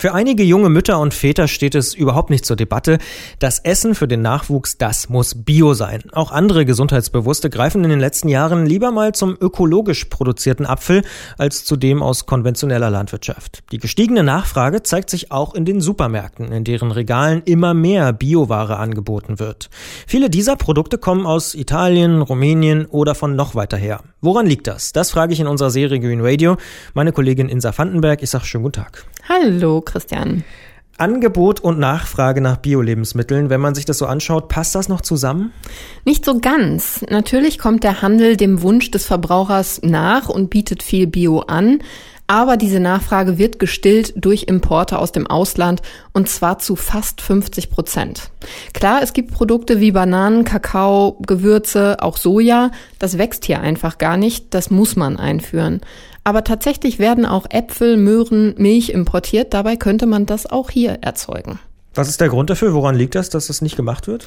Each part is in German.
Für einige junge Mütter und Väter steht es überhaupt nicht zur Debatte. Das Essen für den Nachwuchs, das muss bio sein. Auch andere Gesundheitsbewusste greifen in den letzten Jahren lieber mal zum ökologisch produzierten Apfel als zu dem aus konventioneller Landwirtschaft. Die gestiegene Nachfrage zeigt sich auch in den Supermärkten, in deren Regalen immer mehr Bioware angeboten wird. Viele dieser Produkte kommen aus Italien, Rumänien oder von noch weiter her. Woran liegt das? Das frage ich in unserer Serie Green Radio. Meine Kollegin Insa Vandenberg, ich sage schönen guten Tag. Hallo, Christian. Angebot und Nachfrage nach Bio-Lebensmitteln, wenn man sich das so anschaut, passt das noch zusammen? Nicht so ganz. Natürlich kommt der Handel dem Wunsch des Verbrauchers nach und bietet viel Bio an. Aber diese Nachfrage wird gestillt durch Importe aus dem Ausland und zwar zu fast 50 Prozent. Klar, es gibt Produkte wie Bananen, Kakao, Gewürze, auch Soja. Das wächst hier einfach gar nicht. Das muss man einführen. Aber tatsächlich werden auch Äpfel, Möhren, Milch importiert. Dabei könnte man das auch hier erzeugen. Was ist der Grund dafür? Woran liegt das, dass das nicht gemacht wird?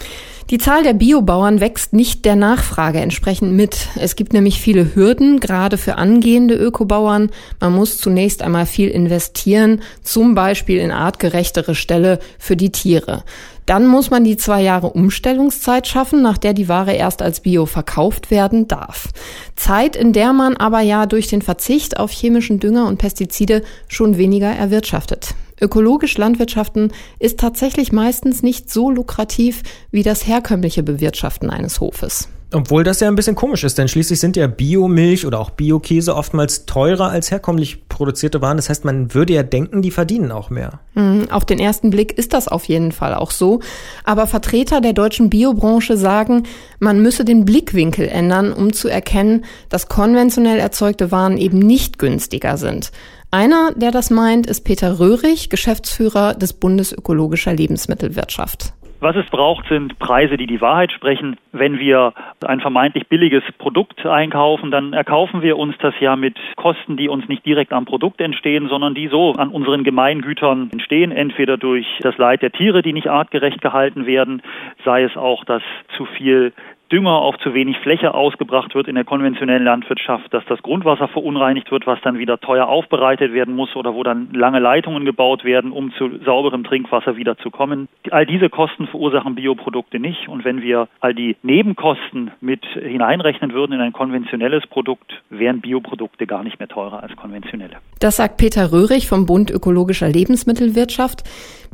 Die Zahl der Biobauern wächst nicht der Nachfrage entsprechend mit. Es gibt nämlich viele Hürden, gerade für angehende Ökobauern. Man muss zunächst einmal viel investieren, zum Beispiel in artgerechtere Ställe für die Tiere. Dann muss man die zwei Jahre Umstellungszeit schaffen, nach der die Ware erst als Bio verkauft werden darf. Zeit, in der man aber ja durch den Verzicht auf chemischen Dünger und Pestizide schon weniger erwirtschaftet. Ökologisch Landwirtschaften ist tatsächlich meistens nicht so lukrativ wie das herkömmliche Bewirtschaften eines Hofes. Obwohl das ja ein bisschen komisch ist, denn schließlich sind ja Biomilch oder auch Biokäse oftmals teurer als herkömmlich produzierte Waren. Das heißt, man würde ja denken, die verdienen auch mehr. Mhm, auf den ersten Blick ist das auf jeden Fall auch so. Aber Vertreter der deutschen Biobranche sagen, man müsse den Blickwinkel ändern, um zu erkennen, dass konventionell erzeugte Waren eben nicht günstiger sind. Einer, der das meint, ist Peter Röhrig, Geschäftsführer des Bundes ökologischer Lebensmittelwirtschaft. Was es braucht, sind Preise, die die Wahrheit sprechen. Wenn wir ein vermeintlich billiges Produkt einkaufen, dann erkaufen wir uns das ja mit Kosten, die uns nicht direkt am Produkt entstehen, sondern die so an unseren Gemeingütern entstehen, entweder durch das Leid der Tiere, die nicht artgerecht gehalten werden, sei es auch, dass zu viel Dünger auf zu wenig Fläche ausgebracht wird in der konventionellen Landwirtschaft, dass das Grundwasser verunreinigt wird, was dann wieder teuer aufbereitet werden muss oder wo dann lange Leitungen gebaut werden, um zu sauberem Trinkwasser wieder zu kommen. All diese Kosten verursachen Bioprodukte nicht. Und wenn wir all die Nebenkosten mit hineinrechnen würden in ein konventionelles Produkt, wären Bioprodukte gar nicht mehr teurer als konventionelle. Das sagt Peter Röhrig vom Bund Ökologischer Lebensmittelwirtschaft.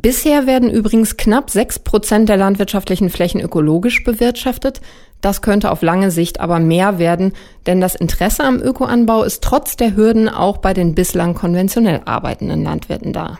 Bisher werden übrigens knapp sechs Prozent der landwirtschaftlichen Flächen ökologisch bewirtschaftet. Das könnte auf lange Sicht aber mehr werden, denn das Interesse am Ökoanbau ist trotz der Hürden auch bei den bislang konventionell arbeitenden Landwirten da.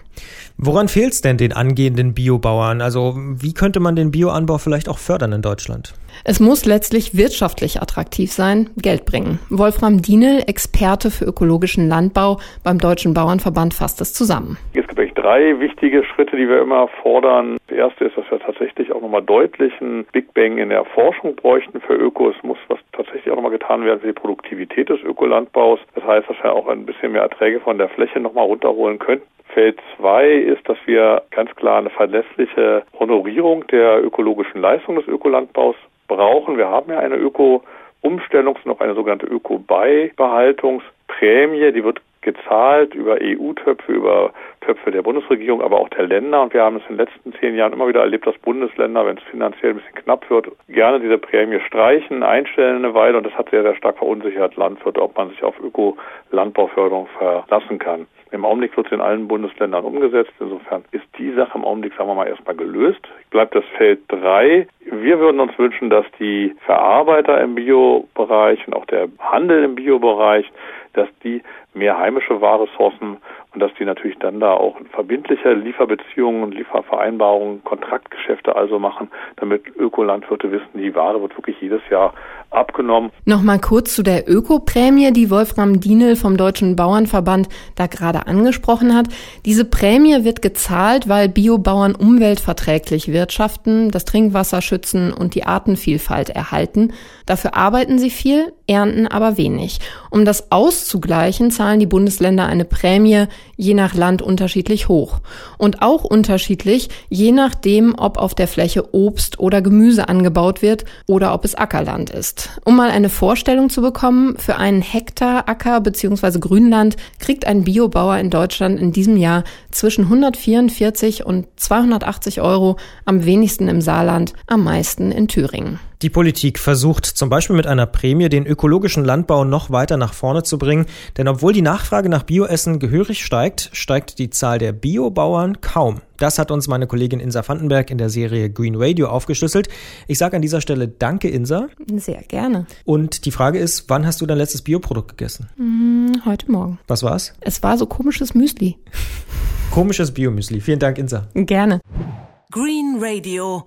Woran fehlt es denn den angehenden Biobauern? Also wie könnte man den Bioanbau vielleicht auch fördern in Deutschland? Es muss letztlich wirtschaftlich attraktiv sein, Geld bringen. Wolfram Dienel, Experte für ökologischen Landbau beim Deutschen Bauernverband, fasst es zusammen. Es gibt eigentlich drei wichtige Schritte, die wir immer fordern. Das erste ist, dass wir tatsächlich auch nochmal deutlich einen Big Bang in der Forschung bräuchten für Öko. Es muss was tatsächlich auch nochmal getan werden für die Produktivität des Ökolandbaus. Das heißt, dass wir auch ein bisschen mehr Erträge von der Fläche nochmal runterholen könnten. Feld 2 ist, dass wir ganz klar eine verlässliche Honorierung der ökologischen Leistung des Ökolandbaus brauchen. Wir haben ja eine Öko-Umstellung, noch eine sogenannte Öko-Beibehaltungsprämie, die wird gezahlt über EU-Töpfe, über Töpfe der Bundesregierung, aber auch der Länder. Und wir haben es in den letzten zehn Jahren immer wieder erlebt, dass Bundesländer, wenn es finanziell ein bisschen knapp wird, gerne diese Prämie streichen, einstellen eine Weile. Und das hat sehr, sehr stark verunsichert Landwirte, ob man sich auf Öko-Landbauförderung verlassen kann. Im Augenblick wird es in allen Bundesländern umgesetzt. Insofern ist die Sache im Augenblick, sagen wir mal, erstmal gelöst. Bleibt das Feld drei. Wir würden uns wünschen, dass die Verarbeiter im Biobereich und auch der Handel im Biobereich, dass die mehr heimische Ware sourcen und dass die natürlich dann da auch verbindliche Lieferbeziehungen, Liefervereinbarungen, Kontraktgeschäfte also machen, damit Ökolandwirte wissen, die Ware wird wirklich jedes Jahr abgenommen. Nochmal kurz zu der Ökoprämie, die Wolfram Dienel vom Deutschen Bauernverband da gerade angesprochen hat. Diese Prämie wird gezahlt, weil Biobauern umweltverträglich wirtschaften, das Trinkwasser schützen und die Artenvielfalt erhalten. Dafür arbeiten sie viel, ernten aber wenig. Um das auszugleichen, zahlen die Bundesländer eine Prämie je nach Land unterschiedlich hoch. Und auch unterschiedlich, je nachdem, ob auf der Fläche Obst oder Gemüse angebaut wird oder ob es Ackerland ist. Um mal eine Vorstellung zu bekommen, für einen Hektar Acker bzw. Grünland kriegt ein Biobauer in Deutschland in diesem Jahr zwischen 144 und 280 Euro, am wenigsten im Saarland, am meisten in Thüringen. Die Politik versucht zum Beispiel mit einer Prämie den ökologischen Landbau noch weiter nach vorne zu bringen, denn obwohl die Nachfrage nach Bioessen gehörig steigt, steigt die Zahl der Biobauern kaum. Das hat uns meine Kollegin Insa Vandenberg in der Serie Green Radio aufgeschlüsselt. Ich sage an dieser Stelle Danke, Insa. Sehr gerne. Und die Frage ist, wann hast du dein letztes Bioprodukt gegessen? Hm, heute Morgen. Was war's? Es war so komisches Müsli. Komisches Biomüsli. Vielen Dank, Insa. Gerne. Green Radio